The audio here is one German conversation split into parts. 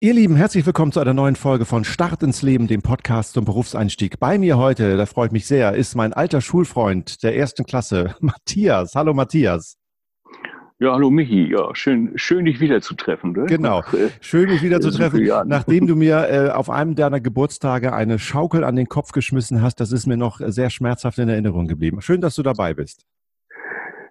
Ihr Lieben, herzlich willkommen zu einer neuen Folge von Start ins Leben, dem Podcast zum Berufseinstieg. Bei mir heute, da freut mich sehr, ist mein alter Schulfreund der ersten Klasse, Matthias. Hallo Matthias. Ja, hallo Michi. Ja, schön, schön dich wiederzutreffen. Ne? Genau, äh, schön dich wiederzutreffen. Nachdem du mir äh, auf einem deiner Geburtstage eine Schaukel an den Kopf geschmissen hast, das ist mir noch sehr schmerzhaft in Erinnerung geblieben. Schön, dass du dabei bist.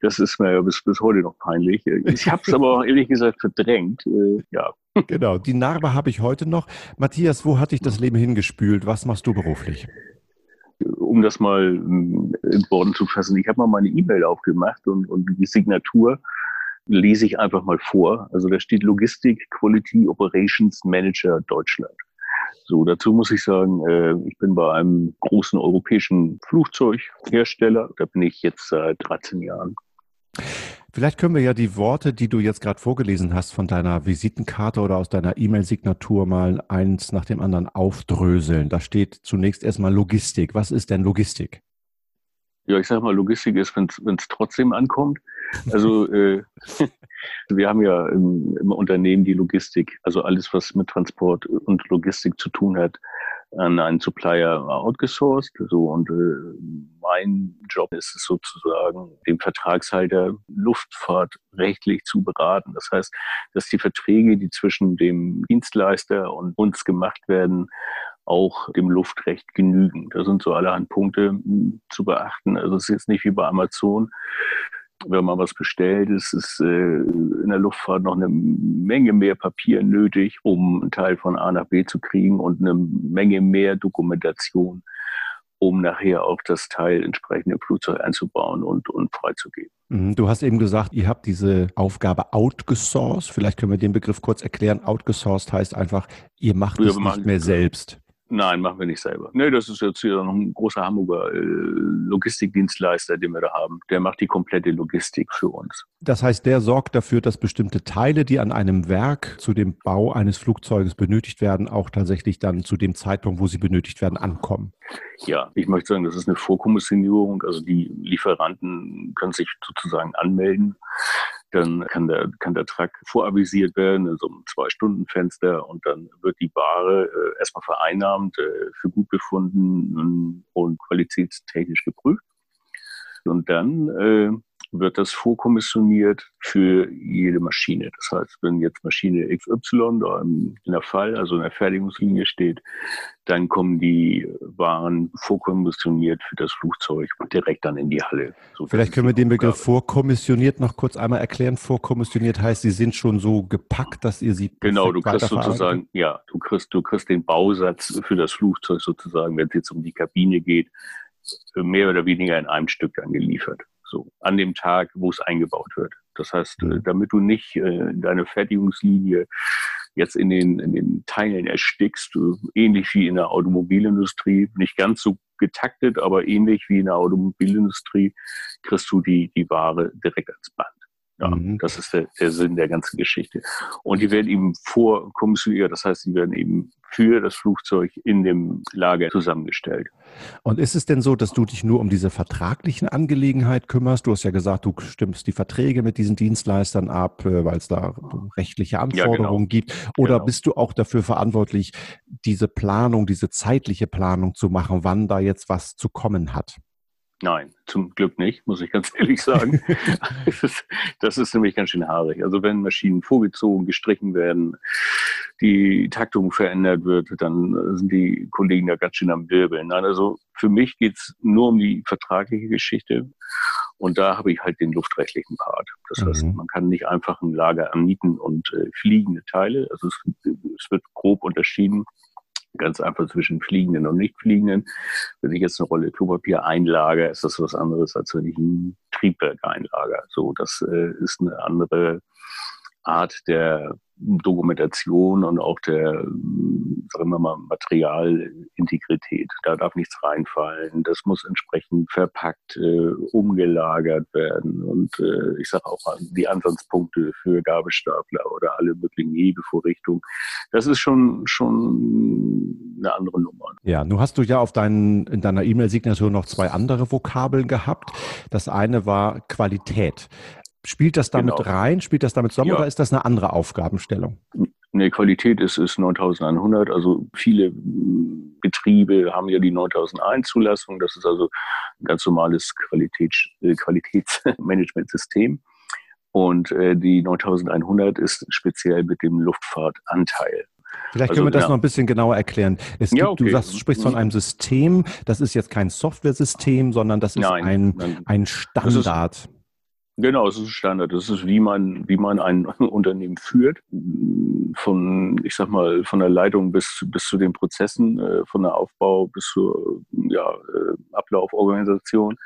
Das ist mir ja bis, bis heute noch peinlich. Ich habe es aber ehrlich gesagt verdrängt. Äh, ja, Genau, die Narbe habe ich heute noch. Matthias, wo hat dich das Leben hingespült? Was machst du beruflich? Um das mal hm, in Worten zu fassen, ich habe mal meine E-Mail aufgemacht und, und die Signatur lese ich einfach mal vor. Also da steht Logistik Quality Operations Manager Deutschland. So, dazu muss ich sagen, äh, ich bin bei einem großen europäischen Flugzeughersteller. Da bin ich jetzt seit 13 Jahren. Vielleicht können wir ja die Worte, die du jetzt gerade vorgelesen hast von deiner Visitenkarte oder aus deiner E-Mail-Signatur mal eins nach dem anderen aufdröseln. Da steht zunächst erstmal Logistik. Was ist denn Logistik? Ja, ich sage mal, Logistik ist, wenn es trotzdem ankommt. Also äh, wir haben ja im, im, Unternehmen die Logistik, also alles, was mit Transport und Logistik zu tun hat, an einen Supplier outgesourced. So, und äh, mein Job ist es sozusagen, den Vertragshalter luftfahrtrechtlich zu beraten. Das heißt, dass die Verträge, die zwischen dem Dienstleister und uns gemacht werden, auch dem Luftrecht genügen. Da sind so allerhand Punkte hm, zu beachten. Also es ist jetzt nicht wie bei Amazon, wenn man was bestellt, ist es äh, in der Luftfahrt noch eine Menge mehr Papier nötig, um einen Teil von A nach B zu kriegen und eine Menge mehr Dokumentation, um nachher auch das Teil entsprechend im Flugzeug einzubauen und, und freizugeben. Mhm, du hast eben gesagt, ihr habt diese Aufgabe outgesourced. Vielleicht können wir den Begriff kurz erklären. Outgesourced heißt einfach, ihr macht es nicht mehr selbst. Nein, machen wir nicht selber. Nee, das ist jetzt hier noch ein großer Hamburger äh, Logistikdienstleister, den wir da haben. Der macht die komplette Logistik für uns. Das heißt, der sorgt dafür, dass bestimmte Teile, die an einem Werk zu dem Bau eines Flugzeuges benötigt werden, auch tatsächlich dann zu dem Zeitpunkt, wo sie benötigt werden, ankommen. Ja, ich möchte sagen, das ist eine Vorkommissionierung. Also die Lieferanten können sich sozusagen anmelden dann kann der, kann der Truck voravisiert werden in so einem Zwei-Stunden-Fenster und dann wird die Ware äh, erstmal vereinnahmt, äh, für gut befunden und qualitätstechnisch geprüft. Und dann äh, wird das vorkommissioniert für jede Maschine. Das heißt, wenn jetzt Maschine XY da in der Fall, also in der Fertigungslinie steht, dann kommen die Waren vorkommissioniert für das Flugzeug direkt dann in die Halle. So Vielleicht können wir den Begriff vorkommissioniert noch kurz einmal erklären. Vorkommissioniert heißt, sie sind schon so gepackt, dass ihr sie Genau, du kriegst sozusagen, ja, du kriegst, du kriegst den Bausatz für das Flugzeug sozusagen, wenn es jetzt um die Kabine geht, mehr oder weniger in einem Stück dann geliefert so an dem Tag, wo es eingebaut wird. Das heißt, mhm. damit du nicht äh, deine Fertigungslinie jetzt in den, in den Teilen erstickst, ähnlich wie in der Automobilindustrie, nicht ganz so getaktet, aber ähnlich wie in der Automobilindustrie, kriegst du die, die Ware direkt ans Band. Ja, mhm. das ist der, der, Sinn der ganzen Geschichte. Und die werden eben vorkommissioniert, das heißt, die werden eben für das Flugzeug in dem Lager zusammengestellt. Und ist es denn so, dass du dich nur um diese vertraglichen Angelegenheit kümmerst? Du hast ja gesagt, du stimmst die Verträge mit diesen Dienstleistern ab, äh, weil es da rechtliche Anforderungen ja, genau. gibt. Oder genau. bist du auch dafür verantwortlich, diese Planung, diese zeitliche Planung zu machen, wann da jetzt was zu kommen hat? Nein, zum Glück nicht, muss ich ganz ehrlich sagen. das, ist, nämlich ganz schön haarig. Also wenn Maschinen vorgezogen, gestrichen werden, die Taktung verändert wird, dann sind die Kollegen da ganz schön am Wirbeln. Nein, also für mich geht's nur um die vertragliche Geschichte. Und da habe ich halt den luftrechtlichen Part. Das heißt, mhm. man kann nicht einfach ein Lager anmieten und äh, fliegende Teile. Also es, es wird grob unterschieden ganz einfach zwischen fliegenden und nicht fliegenden. Wenn ich jetzt eine Rolle Klopapier einlager, ist das was anderes, als wenn ich ein Triebwerk einlager. So, das äh, ist eine andere Art der Dokumentation und auch der, sagen wir mal, Materialintegrität. Da darf nichts reinfallen. Das muss entsprechend verpackt, äh, umgelagert werden. Und äh, ich sage auch die Ansatzpunkte für Gabelstapler oder alle möglichen Hebevorrichtungen. Das ist schon, schon eine andere Nummer. Ja, nun hast du ja auf deinen, in deiner E-Mail-Signatur noch zwei andere Vokabeln gehabt. Das eine war Qualität. Spielt das damit genau. rein? Spielt das damit zusammen ja. oder ist das eine andere Aufgabenstellung? Nee, Qualität ist, ist 9100. Also viele Betriebe haben ja die 9001 Zulassung. Das ist also ein ganz normales Qualitäts, äh, Qualitätsmanagementsystem. Und äh, die 9100 ist speziell mit dem Luftfahrtanteil. Vielleicht können also, wir das ja. noch ein bisschen genauer erklären. Es gibt, ja, okay. Du sagst, sprichst von mhm. einem System. Das ist jetzt kein Software-System, sondern das ist nein, ein, ein Standard. Genau, es ist Standard. Das ist, wie man, wie man ein Unternehmen führt. Von, ich sag mal, von der Leitung bis, bis zu den Prozessen, äh, von der Aufbau bis zur ja, äh, Ablauforganisation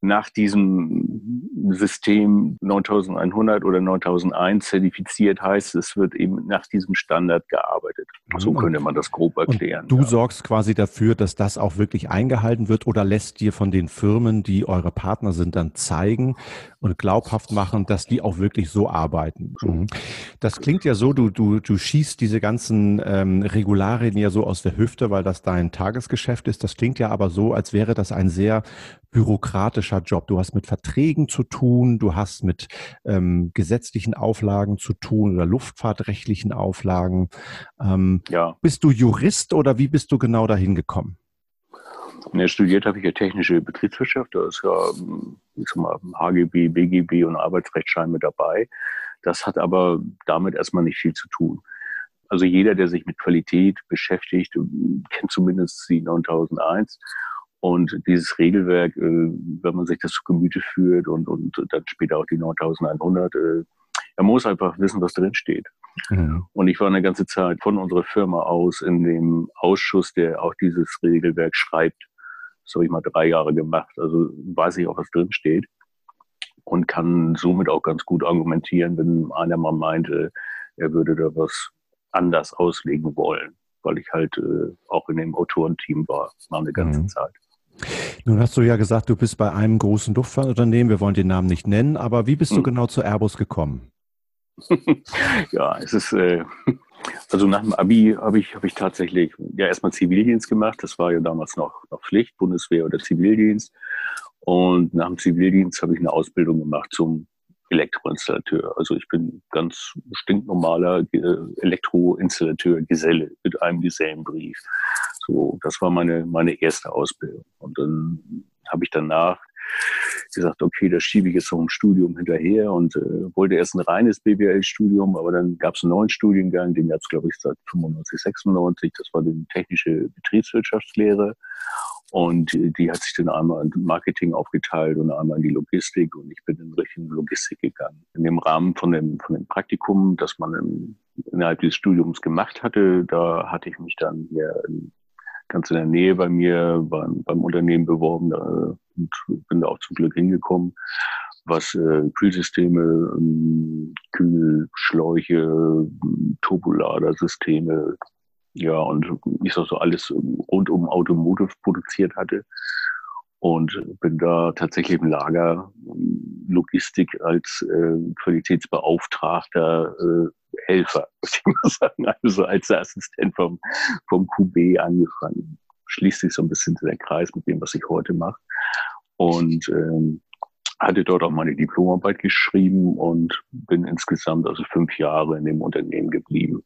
nach diesem System 9100 oder 9001 zertifiziert heißt, es wird eben nach diesem Standard gearbeitet. So könnte man das grob erklären. Und du ja. sorgst quasi dafür, dass das auch wirklich eingehalten wird oder lässt dir von den Firmen, die eure Partner sind, dann zeigen und glaubhaft machen, dass die auch wirklich so arbeiten. Mhm. Das klingt ja so, du, du, du schießt diese ganzen ähm, Regularien ja so aus der Hüfte, weil das dein Tagesgeschäft ist. Das klingt ja aber so, als wäre das ein sehr bürokratischer Job. Du hast mit Verträgen zu tun, du hast mit ähm, gesetzlichen Auflagen zu tun oder luftfahrtrechtlichen Auflagen. Ähm, ja. Bist du Jurist oder wie bist du genau dahin gekommen? Ja, studiert habe ich ja technische Betriebswirtschaft. Da ist ja ich sag mal, HGB, BGB und Arbeitsrechtsschein mit dabei. Das hat aber damit erstmal nicht viel zu tun. Also jeder, der sich mit Qualität beschäftigt, kennt zumindest die 9001 und dieses Regelwerk, äh, wenn man sich das zu Gemüte führt und, und dann später auch die 9100, äh, er muss einfach wissen, was drin steht. Mhm. Und ich war eine ganze Zeit von unserer Firma aus in dem Ausschuss, der auch dieses Regelwerk schreibt. Das habe ich mal drei Jahre gemacht. Also weiß ich auch, was drin steht. Und kann somit auch ganz gut argumentieren, wenn einer mal meinte, er würde da was anders auslegen wollen, weil ich halt äh, auch in dem Autorenteam war, mal eine ganze mhm. Zeit. Nun hast du ja gesagt, du bist bei einem großen Luftfahrtunternehmen. Wir wollen den Namen nicht nennen, aber wie bist du hm. genau zu Airbus gekommen? ja, es ist, äh, also nach dem Abi habe ich, hab ich tatsächlich ja erstmal Zivildienst gemacht. Das war ja damals noch, noch Pflicht, Bundeswehr oder Zivildienst. Und nach dem Zivildienst habe ich eine Ausbildung gemacht zum Elektroinstallateur. Also ich bin ganz stinknormaler äh, Elektroinstallateur, Geselle mit einem Gesellenbrief. So, das war meine, meine erste Ausbildung. Und dann habe ich danach gesagt, okay, da schiebe ich jetzt noch ein Studium hinterher und äh, wollte erst ein reines BWL-Studium, aber dann gab es einen neuen Studiengang, den gab es, glaube ich, seit 95, 96. Das war die technische Betriebswirtschaftslehre. Und die hat sich dann einmal in Marketing aufgeteilt und einmal in die Logistik. Und ich bin in Richtung Logistik gegangen. In dem Rahmen von dem, von dem Praktikum, das man im, innerhalb des Studiums gemacht hatte, da hatte ich mich dann hier in ganz in der Nähe bei mir beim, beim Unternehmen beworben äh, und bin da auch zum Glück hingekommen, was äh, Kühlsysteme, ähm, Kühlschläuche, Turboladersysteme, ja, und ich sag so alles rund um Automotive produziert hatte. Und bin da tatsächlich im Lager Logistik als äh, Qualitätsbeauftragter äh, Helfer, muss ich mal sagen. Also als Assistent vom, vom QB angefangen. Schließt sich so ein bisschen der Kreis mit dem, was ich heute mache. Und ähm, hatte dort auch meine Diplomarbeit geschrieben und bin insgesamt also fünf Jahre in dem Unternehmen geblieben.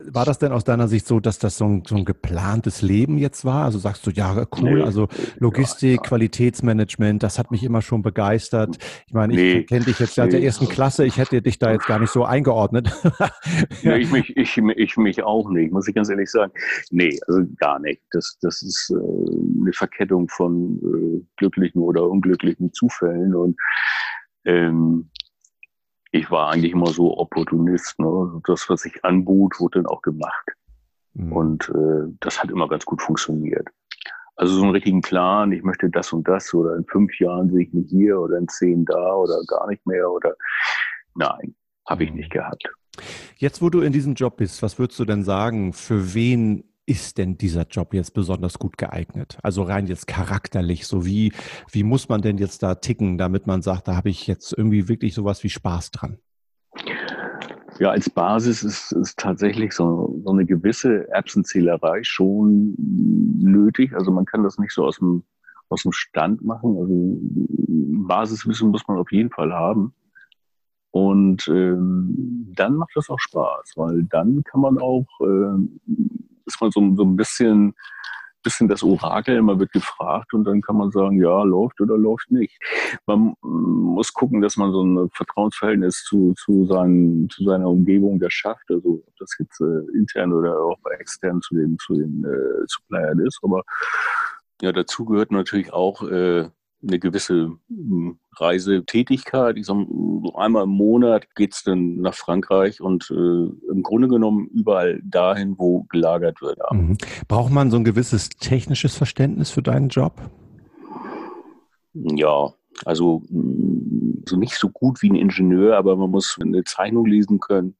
War das denn aus deiner Sicht so, dass das so ein, so ein geplantes Leben jetzt war? Also sagst du, ja, cool, nee, also Logistik, ja, ja. Qualitätsmanagement, das hat mich immer schon begeistert. Ich meine, ich nee, kenne dich jetzt seit nee. der ersten Klasse, ich hätte dich da jetzt gar nicht so eingeordnet. nee, ich, mich, ich, ich mich auch nicht, muss ich ganz ehrlich sagen. Nee, also gar nicht. Das, das ist äh, eine Verkettung von äh, glücklichen oder unglücklichen Zufällen und ähm, ich war eigentlich immer so Opportunist. Ne? Das, was ich anbot, wurde dann auch gemacht. Mhm. Und äh, das hat immer ganz gut funktioniert. Also so einen richtigen Plan, ich möchte das und das oder in fünf Jahren sehe ich mich hier oder in zehn da oder gar nicht mehr oder nein, habe ich mhm. nicht gehabt. Jetzt, wo du in diesem Job bist, was würdest du denn sagen, für wen ist denn dieser Job jetzt besonders gut geeignet? Also rein jetzt charakterlich, so wie, wie muss man denn jetzt da ticken, damit man sagt, da habe ich jetzt irgendwie wirklich sowas wie Spaß dran? Ja, als Basis ist, ist tatsächlich so, so eine gewisse Erbsenzählerei schon nötig. Also man kann das nicht so aus dem, aus dem Stand machen. Also Basiswissen muss man auf jeden Fall haben. Und ähm, dann macht das auch Spaß, weil dann kann man auch, äh, ist man so, so ein bisschen bisschen das Orakel, immer wird gefragt und dann kann man sagen, ja, läuft oder läuft nicht. Man muss gucken, dass man so ein Vertrauensverhältnis zu, zu, seinen, zu seiner Umgebung da schafft, also ob das jetzt äh, intern oder auch extern zu den, zu den äh, Suppliern ist, aber ja, dazu gehört natürlich auch äh, eine gewisse hm, Reisetätigkeit. Ich sag, so einmal im Monat geht es dann nach Frankreich und äh, im Grunde genommen überall dahin, wo gelagert wird. Ja. Mhm. Braucht man so ein gewisses technisches Verständnis für deinen Job? Ja, also hm, so nicht so gut wie ein Ingenieur, aber man muss eine Zeichnung lesen können.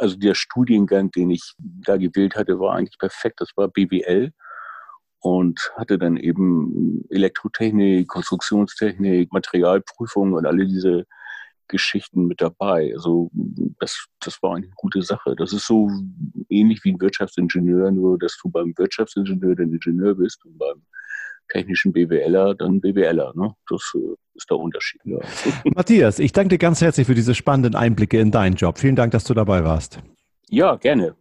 Also der Studiengang, den ich da gewählt hatte, war eigentlich perfekt. Das war BWL und hatte dann eben Elektrotechnik, Konstruktionstechnik, Materialprüfung und alle diese Geschichten mit dabei. Also das, das war eine gute Sache. Das ist so ähnlich wie ein Wirtschaftsingenieur, nur dass du beim Wirtschaftsingenieur dann Ingenieur bist und beim technischen BWLer dann BWLer. Ne? Das äh, ist der Unterschied. Ja. Matthias, ich danke dir ganz herzlich für diese spannenden Einblicke in deinen Job. Vielen Dank, dass du dabei warst. Ja, gerne.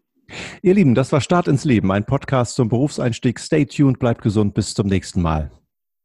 Ihr Lieben, das war Start ins Leben, ein Podcast zum Berufseinstieg. Stay tuned, bleibt gesund, bis zum nächsten Mal.